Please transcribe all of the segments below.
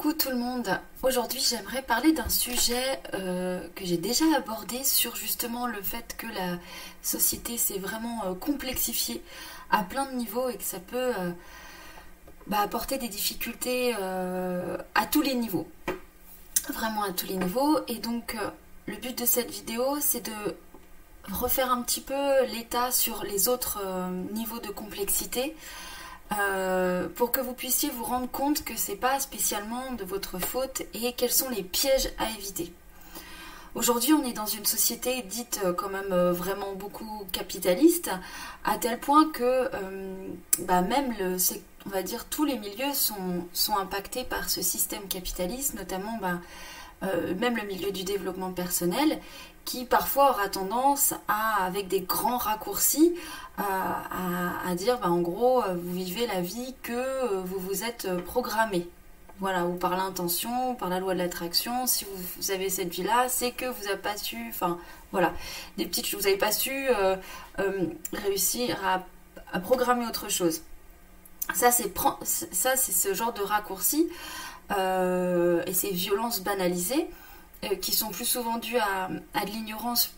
Coucou tout le monde. Aujourd'hui, j'aimerais parler d'un sujet euh, que j'ai déjà abordé sur justement le fait que la société s'est vraiment euh, complexifiée à plein de niveaux et que ça peut euh, bah, apporter des difficultés à tous les niveaux. Vraiment à tous les niveaux. Et donc, le but de cette vidéo, c'est de refaire un petit peu l'état sur les autres niveaux de complexité. Euh, pour que vous puissiez vous rendre compte que c'est pas spécialement de votre faute et quels sont les pièges à éviter. Aujourd'hui, on est dans une société dite euh, quand même euh, vraiment beaucoup capitaliste, à tel point que bah, même on va dire tous les milieux sont, sont impactés par ce système capitaliste, notamment bah, même le milieu du développement personnel, qui parfois aura tendance à, avec des grands raccourcis, à, dire bah, en gros, euh, vous vivez la vie que euh, vous vous êtes euh, programmé. Voilà, ou par l'intention, par la loi de l'attraction, si vous, avez cette vie-là, c'est que vous n'avez pas su, enfin voilà, des petites vous n'avez pas su réussir à, programmer autre chose. Ça, c'est ça, c'est ce genre de raccourci et ces violences banalisées qui sont plus souvent dues à, de l'ignorance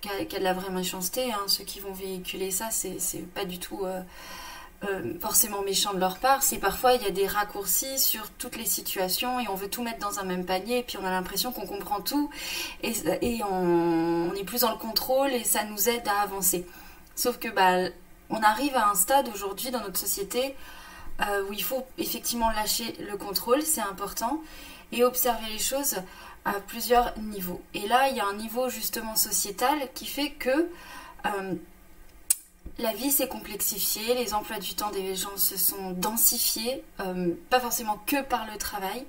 qu'à de la vraie méchanceté. Hein. Ceux qui vont véhiculer ça, c'est pas du tout euh, euh, forcément méchant de leur part. C'est parfois il y a des raccourcis sur toutes les situations et on veut tout mettre dans un même panier et puis on a l'impression qu'on comprend tout et, on, est plus dans le contrôle et ça nous aide à avancer. Sauf que bah, on arrive à un stade aujourd'hui dans notre société euh, où il faut effectivement lâcher le contrôle, c'est important, et observer les choses à plusieurs niveaux. Et là, il y a un niveau justement sociétal qui fait que euh, la vie s'est complexifiée, les emplois du temps des gens se sont densifiés, euh, pas forcément que par le travail,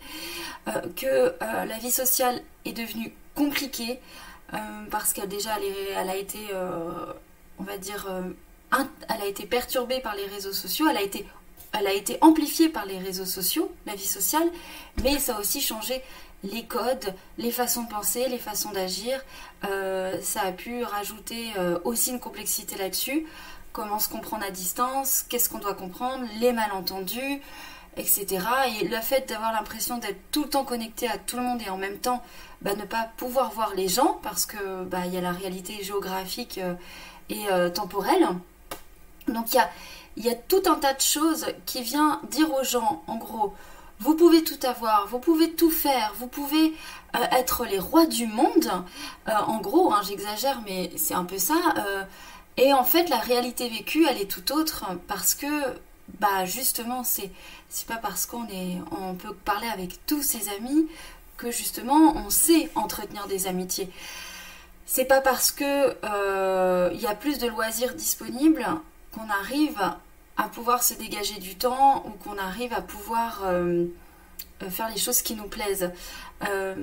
euh, que la vie sociale est devenue compliquée parce qu'elle déjà elle, a été, on va dire, elle a été perturbée par les réseaux sociaux, elle a été elle a été amplifiée par les réseaux sociaux, la vie sociale, mais ça a aussi changé les codes, les façons de penser, les façons d'agir. Euh, ça a pu rajouter euh, aussi une complexité là-dessus. Comment se comprendre à distance, qu'est-ce qu'on doit comprendre, les malentendus, etc. Et le fait d'avoir l'impression d'être tout le temps connecté à tout le monde et en même temps bah, ne pas pouvoir voir les gens parce que bah, y a la réalité géographique euh, et temporelle. Donc il y a, y a tout un tas de choses qui vient dire aux gens, en gros, vous pouvez tout avoir, vous pouvez tout faire, vous pouvez euh, être les rois du monde. Euh, en gros, hein, j'exagère, mais c'est un peu ça. Euh, et en fait, la réalité vécue, elle est tout autre parce que, bah, justement, c'est c'est pas parce qu'on est, on peut parler avec tous ses amis que justement, on sait entretenir des amitiés. C'est pas parce que il y a plus de loisirs disponibles qu'on arrive à pouvoir se dégager du temps ou qu'on arrive à pouvoir euh, euh, faire les choses qui nous plaisent. Euh,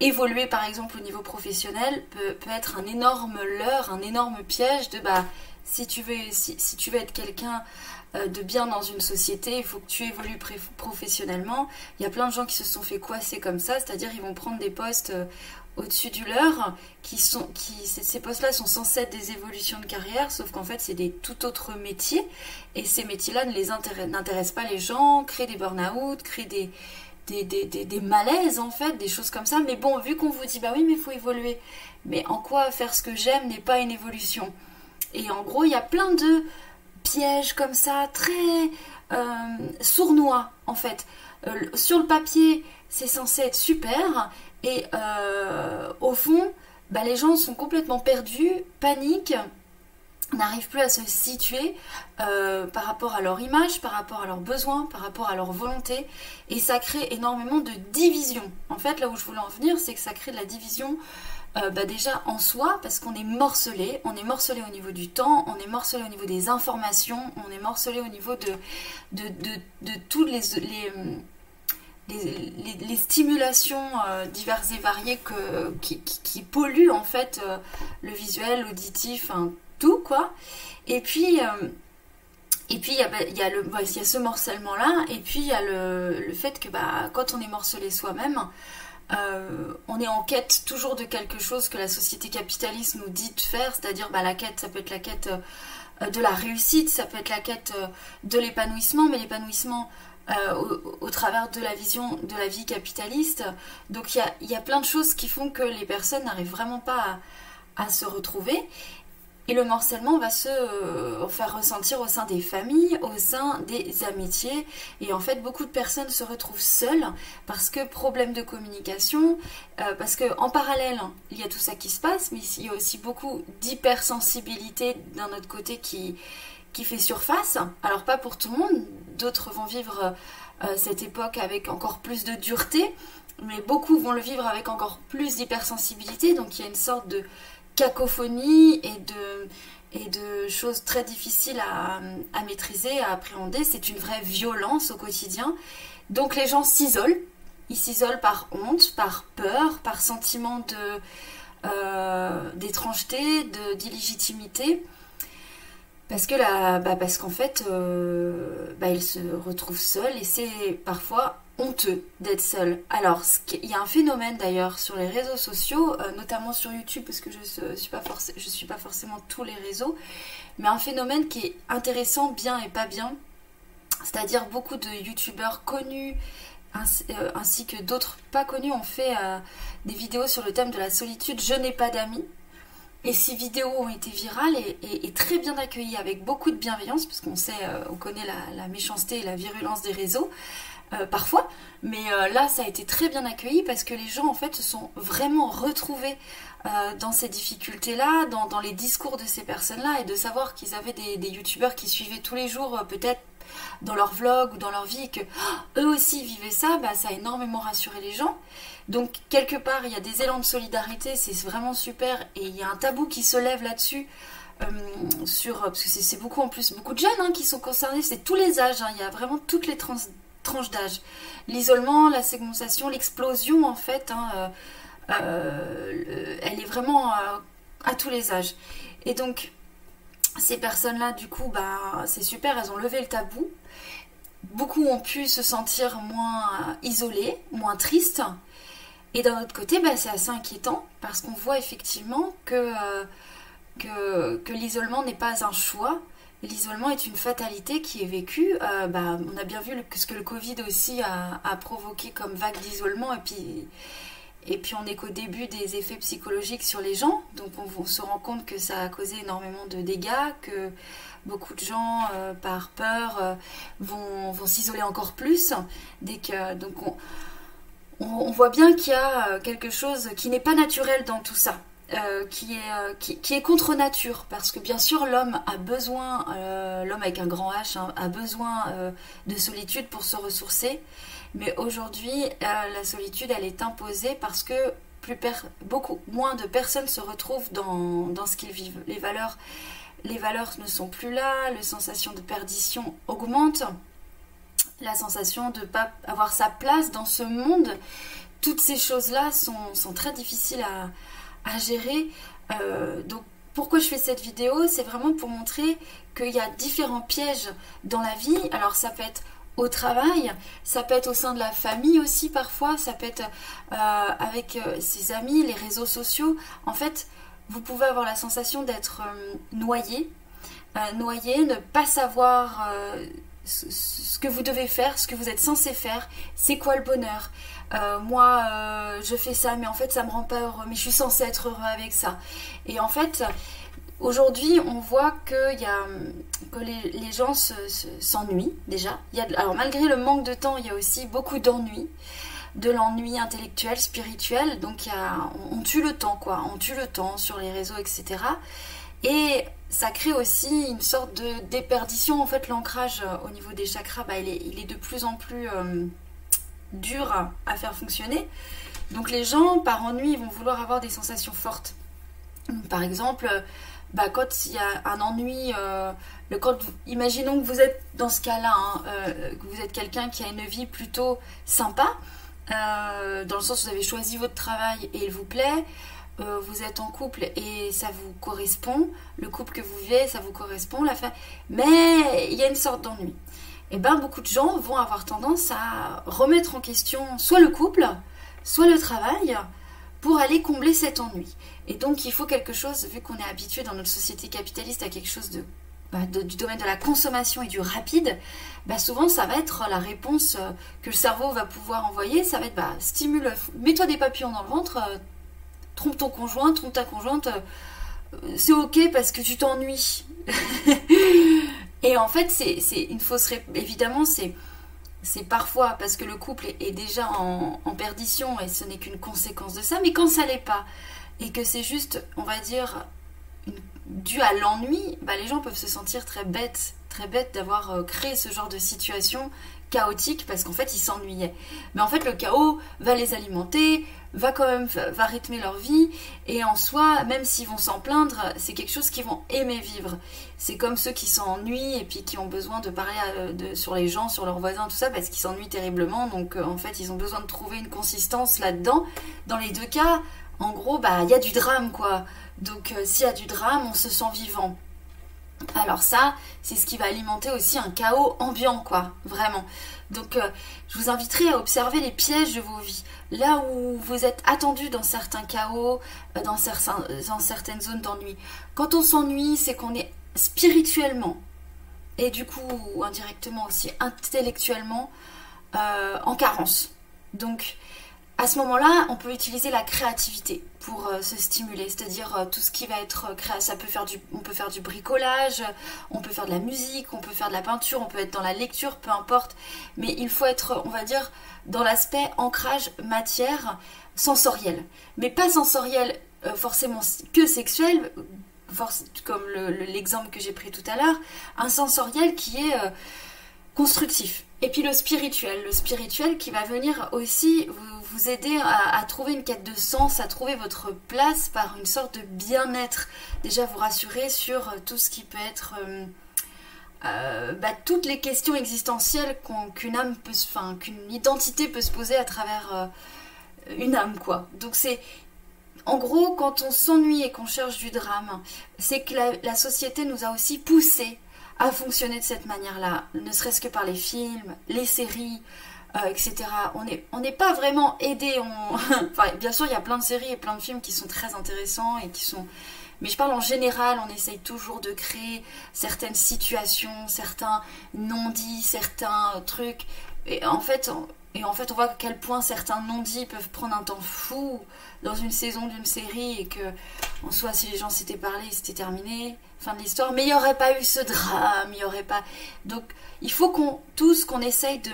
évoluer par exemple au niveau professionnel peut, être un énorme leurre, un énorme piège de bah si tu veux, si, tu veux être quelqu'un de bien dans une société, il faut que tu évolues professionnellement. Il y a plein de gens qui se sont fait coincer comme ça, c'est-à-dire ils vont prendre des postes au-dessus du leur, qui sont, qui, ces postes-là sont censés être des évolutions de carrière, sauf qu'en fait c'est des tout autres métiers, et ces métiers-là ne les n'intéressent pas les gens, créent des burn-out, créent des, des, des, des, malaises en fait, des choses comme ça. Mais bon, vu qu'on vous dit bah oui, mais il faut évoluer, mais en quoi faire ce que j'aime n'est pas une évolution? Et en gros, il y a plein de pièges comme ça, très euh, sournois en fait. Euh, sur le papier, c'est censé être super, et euh, au fond, bah, les gens sont complètement perdus, paniquent, n'arrivent plus à se situer euh, par rapport à leur image, par rapport à leurs besoins, par rapport à leur volonté. Et ça crée énormément de division. En fait, là où je voulais en venir, c'est que ça crée de la division euh, bah, déjà en soi, parce qu'on est morcelé. On est morcelé au niveau du temps, on est morcelé au niveau des informations, on est morcelé au niveau de, de, de, tous les les, stimulations euh, diverses et variées que, qui, polluent en fait euh, le visuel, l'auditif, tout quoi. Et puis, euh, et puis il y, a, y, a le, y a ce morcellement-là, et puis il y a le, le, fait que bah, quand on est morcelé soi-même, on est en quête toujours de quelque chose que la société capitaliste nous dit de faire, c'est-à-dire bah, la quête, ça peut être la quête de la réussite, ça peut être la quête de l'épanouissement, mais l'épanouissement au, travers de la vision de la vie capitaliste. Donc il y a, plein de choses qui font que les personnes n'arrivent vraiment pas à se retrouver. Et le morcellement va se euh, faire ressentir au sein des familles, au sein des amitiés. Et en fait, beaucoup de personnes se retrouvent seules parce que problème de communication, euh, parce que en parallèle, il y a tout ça qui se passe, mais il y a aussi beaucoup d'hypersensibilité d'un autre côté qui, qui fait surface. Alors pas pour tout le monde, d'autres vont vivre euh, cette époque avec encore plus de dureté, mais beaucoup vont le vivre avec encore plus d'hypersensibilité. Donc il y a une sorte de cacophonie et de, et de choses très difficiles à, maîtriser, à appréhender. C'est une vraie violence au quotidien. Donc les gens s'isolent. Ils s'isolent par honte, par peur, par sentiment euh, d'étrangeté, d'illégitimité. Parce que là, bah parce qu'en fait, euh, bah se retrouvent seuls et c'est parfois honteux d'être seul. Alors, il y a un phénomène d'ailleurs sur les réseaux sociaux, euh, notamment sur YouTube, parce que je ne suis, pas suis pas forcément tous les réseaux, mais un phénomène qui est intéressant, bien et pas bien. C'est-à-dire beaucoup de YouTubeurs connus ainsi, euh, que d'autres pas connus ont fait euh, des vidéos sur le thème de la solitude. Je n'ai pas d'amis. Et ces vidéos ont été virales et, très bien accueillies avec beaucoup de bienveillance, parce qu'on sait, on connaît la, méchanceté et la virulence des réseaux. Euh, parfois, mais euh, là ça a été très bien accueilli parce que les gens en fait se sont vraiment retrouvés euh, dans ces difficultés-là, dans, les discours de ces personnes-là et de savoir qu'ils avaient des, youtubeurs qui suivaient tous les jours peut-être dans leur vlog ou dans leur vie que eux aussi vivaient ça, bah, ça a énormément rassuré les gens. Donc quelque part il y a des élans de solidarité, c'est vraiment super et il y a un tabou qui se lève là-dessus. sur parce que c'est beaucoup en plus beaucoup de jeunes hein, qui sont concernés c'est tous les âges hein. il y a vraiment toutes les trans d'âge. L'isolement, la segmentation, l'explosion, en fait, hein, euh, euh, elle est vraiment euh, à tous les âges. Et donc, ces personnes-là, du coup, bah, c'est super, elles ont levé le tabou. Beaucoup ont pu se sentir moins isolés, moins tristes. Et d'un autre côté, bah, c'est assez inquiétant parce qu'on voit effectivement que, que l'isolement n'est pas un choix, l'isolement est une fatalité qui est vécue. Euh, bah, on a bien vu ce que le Covid aussi a, provoqué comme vague d'isolement. Et puis, et puis on est qu'au début des effets psychologiques sur les gens. Donc on, se rend compte que ça a causé énormément de dégâts, que beaucoup de gens, euh, par peur, euh, vont, vont s'isoler encore plus. Dès que, donc on voit bien qu'il y a quelque chose qui n'est pas naturel dans tout ça. Euh, qui, est, euh, qui, est contre nature, parce que bien sûr l'homme a besoin, euh, l'homme avec un grand H, hein, a besoin de solitude pour se ressourcer, mais aujourd'hui la solitude elle est imposée parce que plus beaucoup moins de personnes se retrouvent dans, dans ce qu'ils vivent. Les valeurs, les valeurs ne sont plus là, la sensation de perdition augmente, la sensation de ne pas avoir sa place dans ce monde, toutes ces choses-là sont, sont très difficiles à à gérer. Euh, donc pourquoi je fais cette vidéo? C'est vraiment pour montrer qu'il y a différents pièges dans la vie. Alors ça peut être au travail, ça peut être au sein de la famille aussi parfois, ça peut être euh, avec euh, ses amis, les réseaux sociaux. En fait, vous pouvez avoir la sensation d'être noyé, noyé, ne pas savoir ce que vous devez faire, ce que vous êtes censé faire, c'est quoi le bonheur? Euh, moi, euh, je fais ça, mais en fait, ça me rend pas heureux, mais je suis censée être heureux avec ça. Et en fait, aujourd'hui, on voit que, y a, que les, gens s'ennuient déjà. Alors, malgré le manque de temps, il y a aussi beaucoup d'ennui de l'ennui intellectuel, spirituel. Donc on, tue le temps, quoi. On tue le temps sur les réseaux, etc. Et ça crée aussi une sorte de déperdition. En fait, l'ancrage euh, au niveau des chakras, bah, il, est, il, est, de plus en plus euh, dur à, faire fonctionner. Donc les gens, par ennui, vont vouloir avoir des sensations fortes. Par exemple, bah, quand il y a un ennui, euh, le, quand, imaginons que vous êtes dans ce cas-là, hein, que vous êtes quelqu'un qui a une vie plutôt sympa, dans le sens où vous avez choisi votre travail et il vous plaît. Euh, vous êtes en couple et ça vous correspond, le couple que vous vivez, ça vous correspond, la fin, mais il y a une sorte d'ennui. Et eh bien beaucoup de gens vont avoir tendance à remettre en question soit le couple, soit le travail, pour aller combler cet ennui. Et donc il faut quelque chose, vu qu'on est habitué dans notre société capitaliste à quelque chose de bah, du domaine de la consommation et du rapide, bah, souvent ça va être la réponse euh, que le cerveau va pouvoir envoyer. Ça va être bah, stimule, mets-toi des papillons dans le ventre, euh, trompe ton conjoint, trompe ta conjointe, c'est ok parce que tu t'ennuies. et en fait, c'est une fausse. Évidemment, c'est c'est parfois parce que le couple est, déjà en, perdition et ce n'est qu'une conséquence de ça, mais quand ça l'est pas, et que c'est juste, on va dire, dû à l'ennui, bah, les gens peuvent se sentir très bêtes, très bêtes d'avoir euh, créé ce genre de situation chaotique parce qu'en fait ils s'ennuyaient. Mais en fait le chaos va les alimenter, va quand même va rythmer leur vie et en soi, même s'ils vont s'en plaindre, c'est quelque chose qu'ils vont aimer vivre. C'est comme ceux qui s'ennuient et puis qui ont besoin de parler de, sur les gens, sur leurs voisins, tout ça parce qu'ils s'ennuient terriblement. Donc euh, en fait ils ont besoin de trouver une consistance là-dedans. Dans les deux cas, en gros, bah il y a du drame quoi. Donc euh, s'il y a du drame, on se sent vivant. Alors ça, c'est ce qui va alimenter aussi un chaos ambiant, quoi, vraiment. Donc, euh, je vous inviterai à observer les pièges de vos vies. Là où vous êtes attendu dans certains chaos, euh, dans, certaines zones d'ennui. Quand on s'ennuie, c'est qu'on est spirituellement et du coup indirectement aussi intellectuellement euh, en carence. Donc, à ce moment-là, on peut utiliser la créativité pour euh, se stimuler, c'est-à-dire euh, tout ce qui va être créa ça peut faire du on peut faire du bricolage, on peut faire de la musique, on peut faire de la peinture, on peut être dans la lecture, peu importe, mais il faut être on va dire dans l'aspect ancrage matière sensorielle, mais pas sensorielle euh, forcément que sexuelle comme l'exemple que j'ai pris tout à l'heure, un sensoriel qui est constructif. Et puis le spirituel, le spirituel qui va venir aussi vous aider à, trouver une quête de sens, à trouver votre place par une sorte de bien-être. Déjà vous rassurer sur tout ce qui peut être... Euh, euh, bah, toutes les questions existentielles qu'une âme peut, qu'une identité peut se poser à travers euh, une âme, quoi. Donc c'est, en gros, quand on s'ennuie et qu'on cherche du drame, c'est que la, société nous a aussi poussé à fonctionner de cette manière-là, ne serait-ce que par les films, les séries, euh, etc. On n'est on pas vraiment aidé. Enfin, bien sûr, il y a plein de séries et plein de films qui sont très intéressants et qui sont. Mais je parle en général, on essaye toujours de créer certaines situations, certains non-dits, certains trucs. Et en fait, on... et en fait, on voit à quel point certains non-dits peuvent prendre un temps fou dans une saison d'une série et que, en soi, si les gens s'étaient parlé, c'était terminé, fin de l'histoire. Mais il n'y aurait pas eu ce drame, il n'y aurait pas. Donc, il faut qu'on tous qu'on essaye de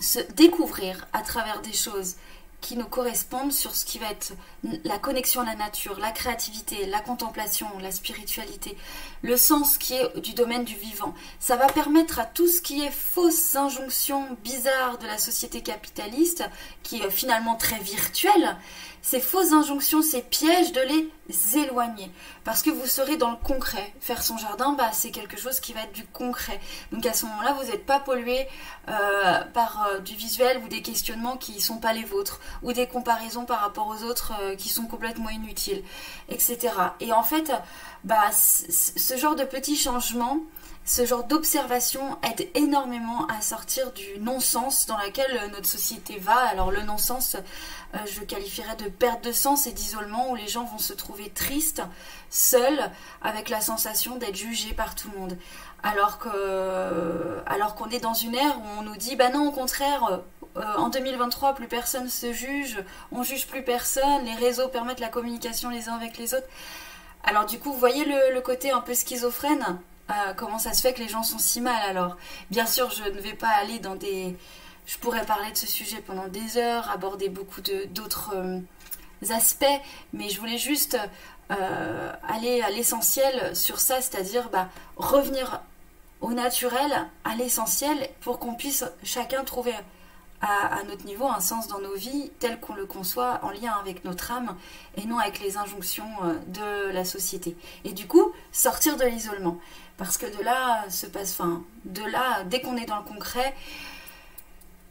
se découvrir à travers des choses qui nous correspondent sur ce qui va être la connexion à la nature, la créativité, la contemplation, la spiritualité, le sens qui est du domaine du vivant. Ça va permettre à tout ce qui est fausse injonction bizarre de la société capitaliste, qui est finalement très virtuelle, ces fausses injonctions, ces pièges, de les éloigner. Parce que vous serez dans le concret. Faire son jardin, bah, c'est quelque chose qui va être du concret. Donc à ce moment-là, vous n'êtes pas pollué euh, par euh, du visuel ou des questionnements qui ne sont pas les vôtres, ou des comparaisons par rapport aux autres euh, qui sont complètement inutiles, etc. Et en fait, bah, ce genre de petits changements, ce genre d'observation aide énormément à sortir du non-sens dans lequel euh, notre société va. Alors le non-sens, euh, je qualifierais de perte de sens et d'isolement où les gens vont se trouver tristes, seuls, avec la sensation d'être jugés par tout le monde. Alors que, alors qu'on est dans une ère où on nous dit, bah non, au contraire, euh, en 2023, plus personne se juge, on juge plus personne, les réseaux permettent la communication les uns avec les autres. Alors du coup, vous voyez le côté un peu schizophrène? Euh, comment ça se fait que les gens sont si mal alors? Bien sûr, je ne vais pas aller dans des... Je pourrais parler de ce sujet pendant des heures, aborder beaucoup d'autres euh, aspects, mais je voulais juste euh, aller à l'essentiel sur ça, c'est-à-dire bah, revenir au naturel, à l'essentiel, pour qu'on puisse chacun trouver à, notre niveau un sens dans nos vies tel qu'on le conçoit en lien avec notre âme et non avec les injonctions de la société. Et du coup, sortir de l'isolement. Parce que de là se passe, enfin, de là, dès qu'on est dans le concret,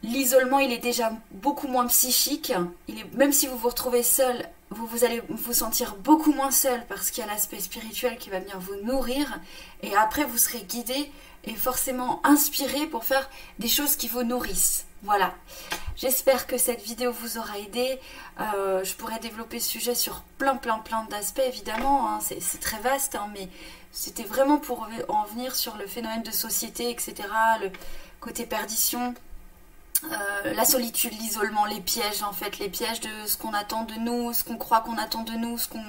l'isolement il est déjà beaucoup moins psychique. Il est, même si vous vous retrouvez seul, vous, vous allez vous sentir beaucoup moins seul parce qu'il y a l'aspect spirituel qui va venir vous nourrir. Et après, vous serez guidé et forcément inspiré pour faire des choses qui vous nourrissent. Voilà. J'espère que cette vidéo vous aura aidé. Euh, je pourrais développer ce sujet sur plein, plein, plein d'aspects, évidemment. Hein. C'est très vaste, hein, mais C'était vraiment pour en venir sur le phénomène de société, etc. Le côté perdition, euh, la solitude, l'isolement, les pièges en fait, les pièges de ce qu'on attend de nous, ce qu'on croit qu'on attend de nous, ce qu'on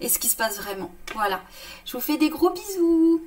et ce qui se passe vraiment. Voilà. Je vous fais des gros bisous.